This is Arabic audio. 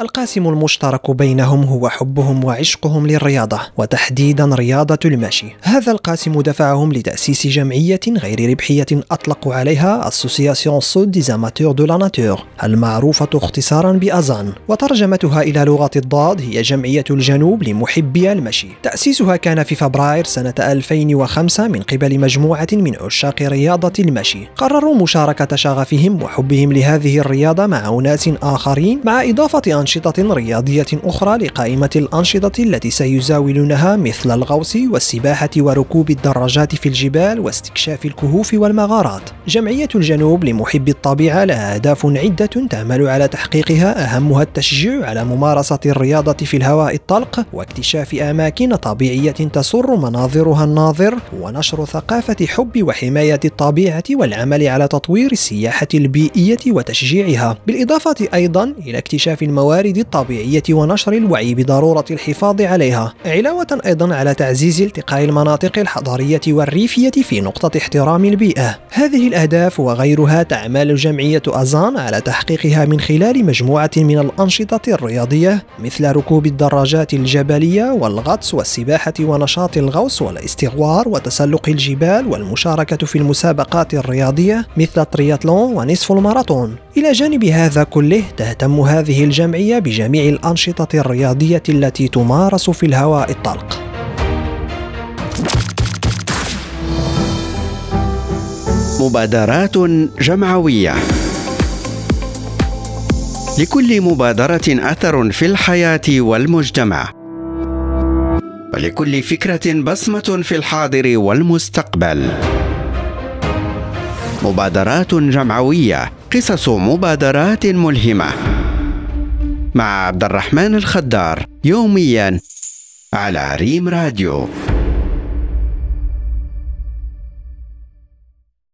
القاسم المشترك بينهم هو حبهم وعشقهم للرياضة وتحديدا رياضة المشي هذا القاسم دفعهم لتأسيس جمعية غير ربحية أطلقوا عليها Association Sud des Amateurs de la Nature المعروفة اختصارا بأزان وترجمتها إلى لغة الضاد هي جمعية الجنوب لمحبي المشي. تأسيسها كان في فبراير سنة 2005 من قبل مجموعة من عشاق رياضة المشي. قرروا مشاركة شغفهم وحبهم لهذه الرياضة مع أناس آخرين مع إضافة أنشطة رياضية أخرى لقائمة الأنشطة التي سيزاولونها مثل الغوص والسباحة وركوب الدراجات في الجبال واستكشاف الكهوف والمغارات. جمعية الجنوب لمحبي الطبيعة لها أهداف عدة تعمل على تحقيقها أهمها التشجيع على ممارسة الرياضة في الهواء الطلق واكتشاف أماكن طبيعية تسر مناظرها الناظر ونشر ثقافة حب وحماية الطبيعة والعمل على تطوير السياحة البيئية وتشجيعها بالإضافة أيضا إلى اكتشاف الموارد الموارد الطبيعية ونشر الوعي بضرورة الحفاظ عليها علاوة أيضا على تعزيز التقاء المناطق الحضرية والريفية في نقطة احترام البيئة. هذه الأهداف وغيرها تعمل جمعية أزان على تحقيقها من خلال مجموعة من الأنشطة الرياضية مثل ركوب الدراجات الجبلية والغطس والسباحة ونشاط الغوص والاستغوار وتسلق الجبال والمشاركة في المسابقات الرياضية مثل الترياتلون ونصف الماراثون. إلى جانب هذا كله تهتم هذه الجمعية الجمعية بجميع الأنشطة الرياضية التي تمارس في الهواء الطلق. مبادرات جمعوية. لكل مبادرة أثر في الحياة والمجتمع. ولكل فكرة بصمة في الحاضر والمستقبل. مبادرات جمعوية. قصص مبادرات ملهمة. مع عبد الرحمن الخدار يوميا على ريم راديو.